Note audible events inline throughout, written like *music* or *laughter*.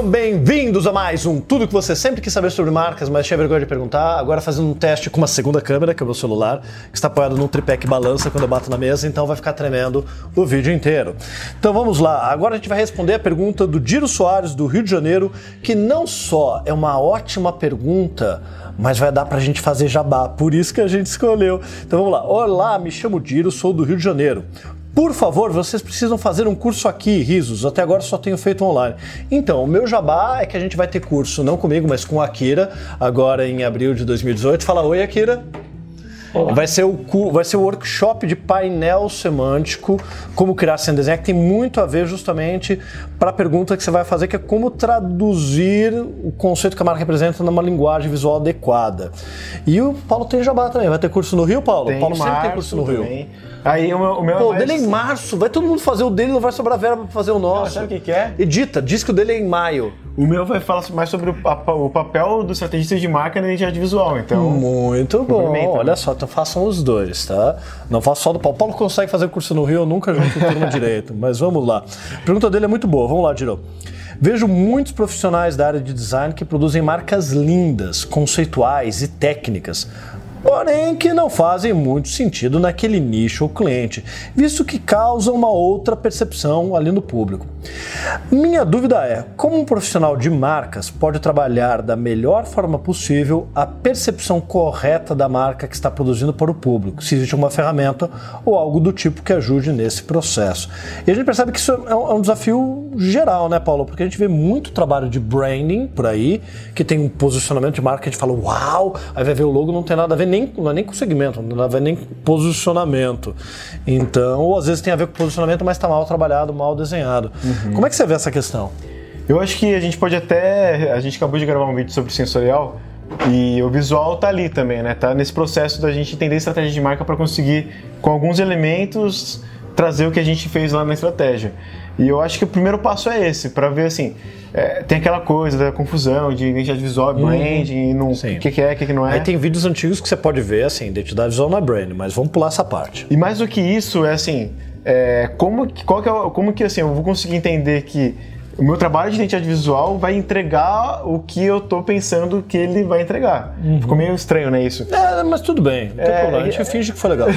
Sejam bem-vindos a mais um Tudo que você sempre quis saber sobre marcas, mas tinha vergonha de perguntar. Agora fazendo um teste com uma segunda câmera, que é o meu celular, que está apoiado num tripé que balança quando eu bato na mesa, então vai ficar tremendo o vídeo inteiro. Então vamos lá. Agora a gente vai responder a pergunta do Diro Soares, do Rio de Janeiro, que não só é uma ótima pergunta, mas vai dar pra gente fazer jabá. Por isso que a gente escolheu. Então vamos lá. Olá, me chamo Diro, sou do Rio de Janeiro. Por favor, vocês precisam fazer um curso aqui, Risos. Até agora só tenho feito online. Então, o meu jabá é que a gente vai ter curso, não comigo, mas com a Akira, agora em abril de 2018. Fala oi, Akira. Vai ser, o, vai ser o workshop de painel semântico, como criar sem desenhar, que tem muito a ver justamente para a pergunta que você vai fazer, que é como traduzir o conceito que a marca representa numa linguagem visual adequada. E o Paulo tem jabá também. Vai ter curso no Rio, Paulo? Tem Paulo sempre tem curso no Rio. Também. Aí o meu, o meu Pô, é mais... dele é em março, vai todo mundo fazer o dele, não vai sobrar verba pra fazer o nosso. sabe o que que é? Edita, diz que o dele é em maio. O meu vai falar mais sobre o, pa- o papel do estrategista de marca na identidade visual. Então, Muito bom, complementa, olha né? só, então façam os dois, tá? Não faço só do Paulo. Paulo consegue fazer curso no Rio, eu nunca junto turma *laughs* direito, mas vamos lá. A pergunta dele é muito boa, vamos lá, Diro. Vejo muitos profissionais da área de design que produzem marcas lindas, conceituais e técnicas, porém que não fazem muito sentido naquele nicho ou cliente, visto que causam uma outra percepção ali no público. Minha dúvida é: como um profissional de marcas pode trabalhar da melhor forma possível a percepção correta da marca que está produzindo para o público? Se existe uma ferramenta ou algo do tipo que ajude nesse processo. E a gente percebe que isso é um, é um desafio geral, né, Paulo? Porque a gente vê muito trabalho de branding por aí, que tem um posicionamento de marca a gente fala, uau, aí vai ver o logo, não tem nada a ver nem, não é nem com segmento, não tem ver nem com posicionamento. Então, ou às vezes tem a ver com posicionamento, mas está mal trabalhado, mal desenhado. Como é que você vê essa questão? eu acho que a gente pode até. A gente acabou de gravar um vídeo sobre sensorial e o visual tá ali também, né? Tá nesse processo da gente entender estratégia de marca para conseguir, com alguns elementos, trazer o que a gente fez lá na estratégia. E eu acho que o primeiro passo é esse, para ver assim. é, tem aquela coisa da confusão de identidade visual, branding, no- Sim. o que, que é, o que, que não é. Aí tem vídeos antigos que você pode ver, assim, identidade visual na brand, mas vamos pular essa parte. E mais do que isso, é assim, é, como, que- qual que é, como que assim, eu vou conseguir entender que o meu trabalho de identidade visual vai entregar o que eu tô pensando que ele vai entregar. Ficou meio estranho, né, isso? É, mas tudo bem, não tem É, problema, a gente é- finge que foi legal.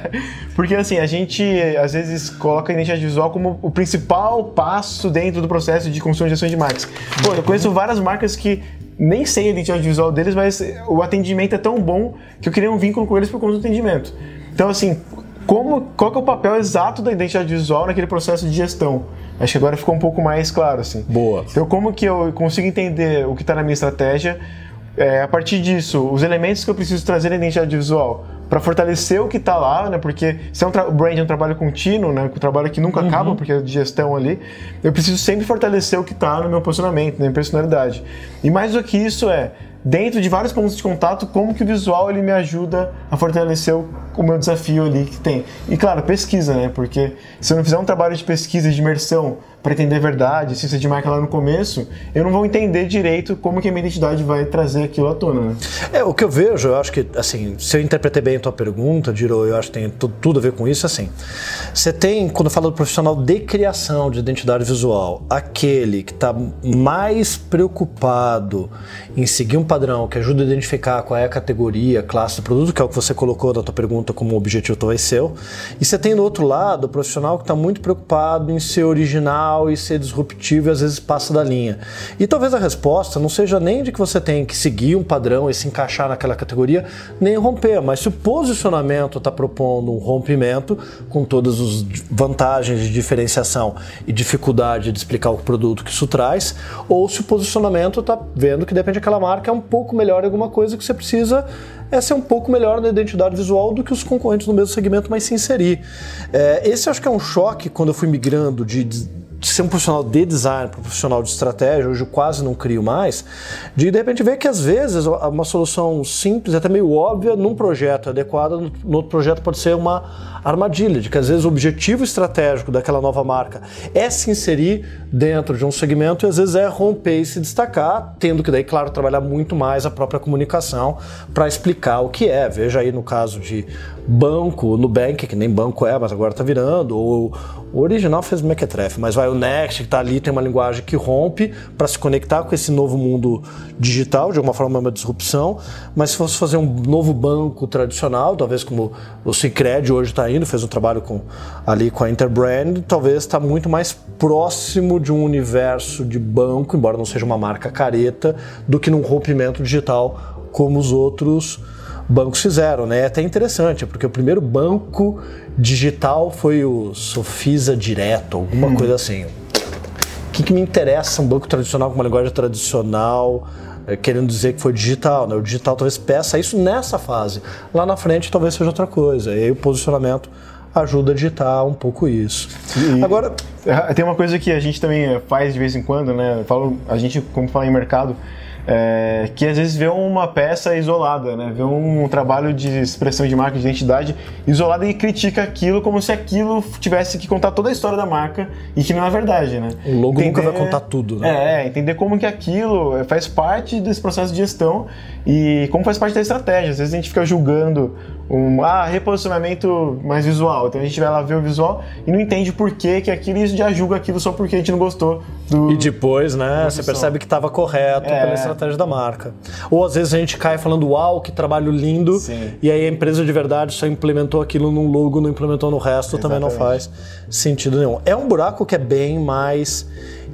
*laughs* Porque assim, a gente às vezes coloca a identidade visual como o principal passo dentro do processo de construção de ações de marcas. Pô, eu conheço várias marcas que nem sei a identidade visual deles, mas o atendimento é tão bom que eu queria um vínculo com eles por conta do atendimento. Então, assim, como, qual é o papel exato da identidade visual naquele processo de gestão? Acho que agora ficou um pouco mais claro, assim. Boa. Então, como que eu consigo entender o que está na minha estratégia? É, a partir disso, os elementos que eu preciso trazer na identidade visual para fortalecer o que está lá, né? Porque se é um o brand é um trabalho contínuo, né? Um trabalho que nunca acaba, porque é de gestão ali. Eu preciso sempre fortalecer o que está no meu posicionamento, na minha personalidade. E mais do que isso é dentro de vários pontos de contato, como que o visual ele me ajuda a fortalecer o, o meu desafio ali que tem. E claro, pesquisa, né? Porque se eu não fizer um trabalho de pesquisa, de imersão, para entender a verdade, ciência de marca lá no começo, eu não vou entender direito como que a minha identidade vai trazer aquilo à tona, né? É, o que eu vejo, eu acho que, assim, se eu interpretei bem a tua pergunta, Diro, eu acho que tem tu- tudo a ver com isso, assim. Você tem, quando fala do profissional de criação de identidade visual, aquele que está mais preocupado em seguir um padrão que ajuda a identificar qual é a categoria, classe do produto, que é o que você colocou na tua pergunta como objetivo talvez seu. E você tem do outro lado o profissional que está muito preocupado em ser original e ser disruptivo e às vezes passa da linha. E talvez a resposta não seja nem de que você tem que seguir um padrão e se encaixar naquela categoria, nem romper, mas se o posicionamento está propondo um rompimento com todas as vantagens de diferenciação e dificuldade de explicar o produto que isso traz, ou se o posicionamento está vendo que de repente aquela marca é um pouco melhor em alguma coisa que você precisa é ser um pouco melhor na identidade visual do que os concorrentes no mesmo segmento, mas se inserir. É, esse acho que é um choque quando eu fui migrando de, de ser um profissional de design para um profissional de estratégia, hoje eu quase não crio mais, de de repente ver que às vezes uma solução simples, até meio óbvia, num projeto adequado, no, no outro projeto pode ser uma armadilha, de que às vezes o objetivo estratégico daquela nova marca é se inserir dentro de um segmento e às vezes é romper e se destacar, tendo que daí, claro, trabalhar muito mais a própria comunicação para explicar o que é. Veja aí no caso de banco, Nubank, que nem banco é, mas agora está virando, ou o original fez Mequetrefe, mas vai o Next, que está ali, tem uma linguagem que rompe para se conectar com esse novo mundo digital, de alguma forma é uma disrupção. Mas se fosse fazer um novo banco tradicional, talvez como o Cicred hoje está fez um trabalho com, ali com a Interbrand, talvez está muito mais próximo de um universo de banco, embora não seja uma marca careta, do que num rompimento digital como os outros bancos fizeram, né? É até interessante, porque o primeiro banco digital foi o Sofisa Direto, alguma hum. coisa assim. O que, que me interessa um banco tradicional com uma linguagem tradicional, querendo dizer que foi digital, né? O digital talvez peça isso nessa fase. Lá na frente talvez seja outra coisa. E aí o posicionamento ajuda a digitar um pouco isso. E Agora é, tem uma coisa que a gente também faz de vez em quando, né? Falo, a gente como fala em mercado, é, que às vezes vê uma peça isolada, né? vê um trabalho de expressão de marca, de identidade isolada e critica aquilo como se aquilo tivesse que contar toda a história da marca e que não é verdade. Né? O logo entender, nunca vai contar tudo. Né? É, entender como que aquilo faz parte desse processo de gestão e como faz parte da estratégia. Às vezes a gente fica julgando um ah, reposicionamento mais visual. Então a gente vai lá ver o visual e não entende por que, que aquilo e já julga aquilo só porque a gente não gostou do. E depois, né, você percebe que estava correto é. pela estratégia da marca. Ou às vezes a gente cai falando, uau, que trabalho lindo, Sim. e aí a empresa de verdade só implementou aquilo num logo, não implementou no resto, Exatamente. também não faz sentido nenhum. É um buraco que é bem mais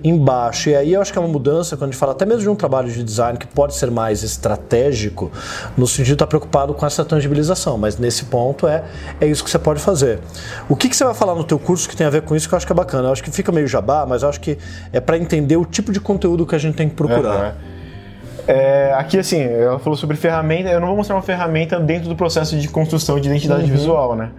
embaixo. E aí eu acho que é uma mudança quando a gente fala até mesmo de um trabalho de design que pode ser mais estratégico, no sentido de estar preocupado com essa tangibilização, mas nesse ponto é, é isso que você pode fazer. O que, que você vai falar no teu curso que tem a ver com isso que eu acho que é bacana? Eu acho que fica meio jabá, mas eu acho que é para entender o tipo de conteúdo que a gente tem que procurar. Uhum. É, aqui, assim, ela falou sobre ferramenta. Eu não vou mostrar uma ferramenta dentro do processo de construção de identidade uhum. visual, né?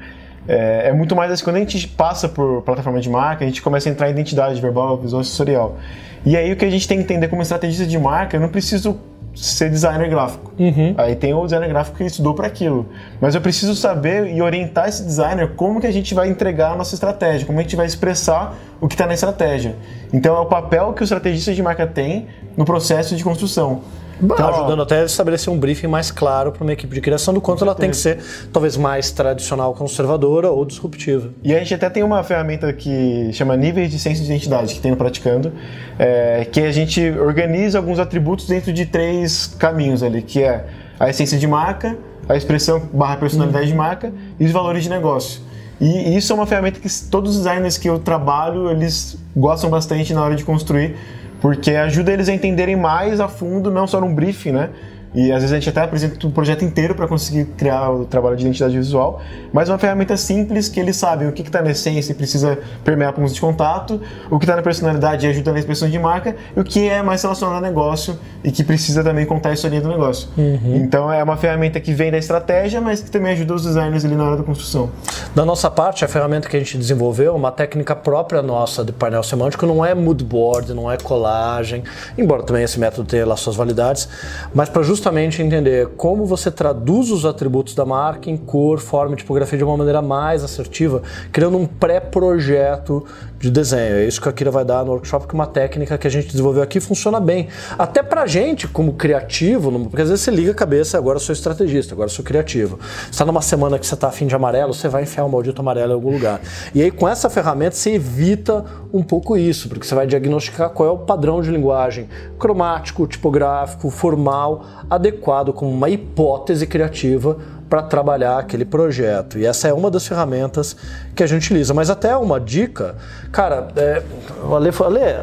É, é, muito mais assim, quando a gente passa por plataforma de marca, a gente começa a entrar em identidade verbal, visual sensorial. E aí o que a gente tem que entender como estrategista de marca, eu não preciso ser designer gráfico. Uhum. Aí tem o designer gráfico que estudou para aquilo. Mas eu preciso saber e orientar esse designer como que a gente vai entregar a nossa estratégia, como a gente vai expressar o que está na estratégia. Então é o papel que o estrategista de marca tem no processo de construção. Então, ajudando até a estabelecer um briefing mais claro para uma equipe de criação do quanto ela tem que ser talvez mais tradicional, conservadora ou disruptiva. E a gente até tem uma ferramenta que chama níveis de ciência de identidade que tem no Praticando, é, que a gente organiza alguns atributos dentro de três caminhos ali, que é a essência de marca, a expressão barra personalidade de marca e os valores de negócio. E isso é uma ferramenta que todos os designers que eu trabalho, eles gostam bastante na hora de construir, porque ajuda eles a entenderem mais a fundo, não só num briefing, né? E às vezes a gente até apresenta um projeto inteiro para conseguir criar o trabalho de identidade visual, mas uma ferramenta simples que eles sabem o que está na essência e precisa permear pontos de contato, o que está na personalidade e ajuda na expressão de marca, e o que é mais relacionado ao negócio e que precisa também contar a história do negócio. Uhum. Então é uma ferramenta que vem da estratégia, mas que também ajuda os designers ali na hora da construção. Da nossa parte, a ferramenta que a gente desenvolveu, uma técnica própria nossa de painel semântico, não é mood board, não é colagem, embora também esse método tenha lá suas validades, mas para justamente justamente entender como você traduz os atributos da marca em cor, forma e tipografia de uma maneira mais assertiva, criando um pré-projeto de desenho. É isso que a Kira vai dar no workshop, que uma técnica que a gente desenvolveu aqui funciona bem. Até pra gente, como criativo, porque às vezes você liga a cabeça, agora eu sou estrategista, agora eu sou criativo. Você está numa semana que você está afim de amarelo, você vai enfiar o um maldito amarelo em algum lugar. E aí com essa ferramenta você evita um pouco isso, porque você vai diagnosticar qual é o padrão de linguagem cromático, tipográfico, formal, adequado como uma hipótese criativa para trabalhar aquele projeto. E essa é uma das ferramentas que a gente utiliza. Mas até uma dica, cara, é, Ale,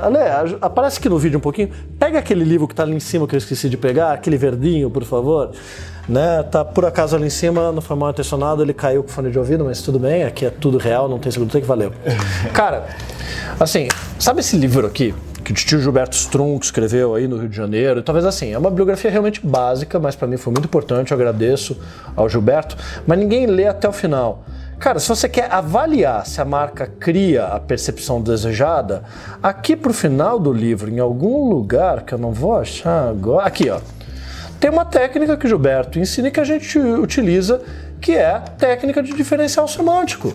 Ale, Ale, aparece aqui no vídeo um pouquinho. Pega aquele livro que está ali em cima que eu esqueci de pegar, aquele verdinho, por favor. Né? Tá por acaso ali em cima, no formal intencionado, ele caiu com fone de ouvido, mas tudo bem, aqui é tudo real, não tem tem que valeu. *laughs* Cara, assim, sabe esse livro aqui? Que o tio Gilberto Strunk escreveu aí no Rio de Janeiro. Talvez assim, é uma biografia realmente básica, mas para mim foi muito importante, eu agradeço ao Gilberto, mas ninguém lê até o final. Cara, se você quer avaliar se a marca cria a percepção desejada, aqui pro final do livro, em algum lugar que eu não vou achar agora, aqui ó, tem uma técnica que o Gilberto ensina que a gente utiliza, que é a técnica de diferencial semântico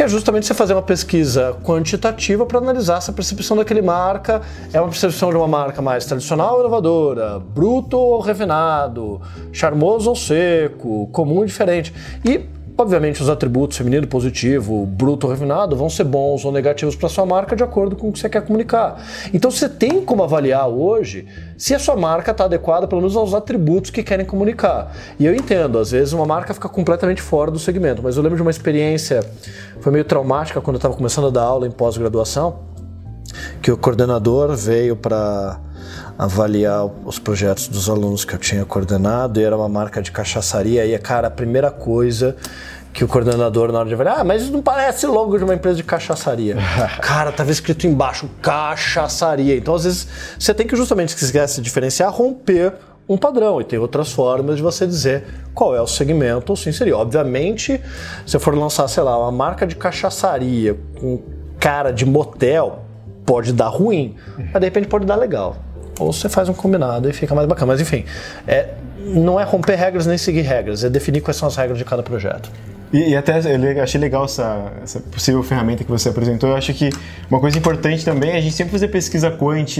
que é justamente você fazer uma pesquisa quantitativa para analisar se a percepção daquele marca é uma percepção de uma marca mais tradicional ou inovadora, bruto ou refinado, charmoso ou seco, comum ou diferente. E obviamente, os atributos feminino, positivo, bruto, refinado vão ser bons ou negativos para sua marca de acordo com o que você quer comunicar. Então você tem como avaliar hoje se a sua marca está adequada, pelo menos, aos atributos que querem comunicar. E eu entendo, às vezes uma marca fica completamente fora do segmento, mas eu lembro de uma experiência, foi meio traumática quando eu estava começando a dar aula em pós-graduação, que o coordenador veio para avaliar os projetos dos alunos que eu tinha coordenado e era uma marca de cachaçaria e cara, a primeira coisa que o coordenador na hora de avaliar, ah, mas isso não parece logo de uma empresa de cachaçaria. *laughs* cara, tava escrito embaixo cachaçaria. Então às vezes você tem que justamente se quiser se diferenciar, romper um padrão e tem outras formas de você dizer qual é o segmento se inserir. Obviamente, se for lançar, sei lá, uma marca de cachaçaria com cara de motel, pode dar ruim, mas de repente pode dar legal ou você faz um combinado e fica mais bacana. Mas enfim, é, não é romper regras nem seguir regras, é definir quais são as regras de cada projeto. E, e até eu achei legal essa, essa, possível ferramenta que você apresentou. Eu acho que uma coisa importante também é a gente sempre fazer pesquisa quant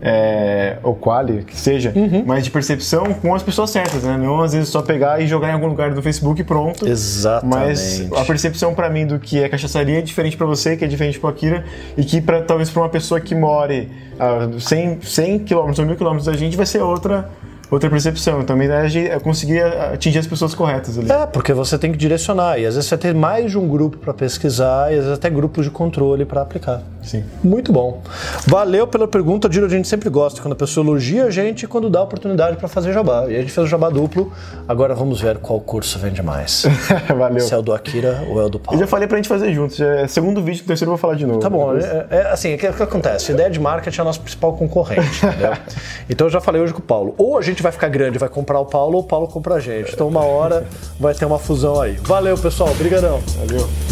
é, ou quali, que seja, uhum. mas de percepção com as pessoas certas, né? Não às vezes só pegar e jogar em algum lugar do Facebook e pronto. Exatamente. Mas a percepção para mim do que é cachaçaria é diferente para você, que é diferente para Akira, e que pra, talvez para uma pessoa que more a 100, 100 km ou 1000 km da gente vai ser outra outra percepção. Também é conseguir atingir as pessoas corretas ali. É, porque você tem que direcionar. E às vezes você tem mais de um grupo para pesquisar e às vezes até grupos de controle para aplicar. Sim. Muito bom. Valeu pela pergunta, Diro. A gente sempre gosta quando a pessoa elogia a gente e quando dá oportunidade para fazer jabá. E a gente fez o jabá duplo. Agora vamos ver qual curso vende mais. *laughs* Valeu. Se é o do Akira ou é o do Paulo. Eu já falei pra gente fazer juntos. É segundo vídeo, o terceiro eu vou falar de novo. Tá bom. É, é, assim, o que, que acontece? A ideia de marketing é a nossa principal concorrente, entendeu? *laughs* então eu já falei hoje com o Paulo. Ou a gente vai ficar grande vai comprar o Paulo ou o Paulo compra a gente. Então uma hora vai ter uma fusão aí. Valeu, pessoal. Obrigadão. Valeu.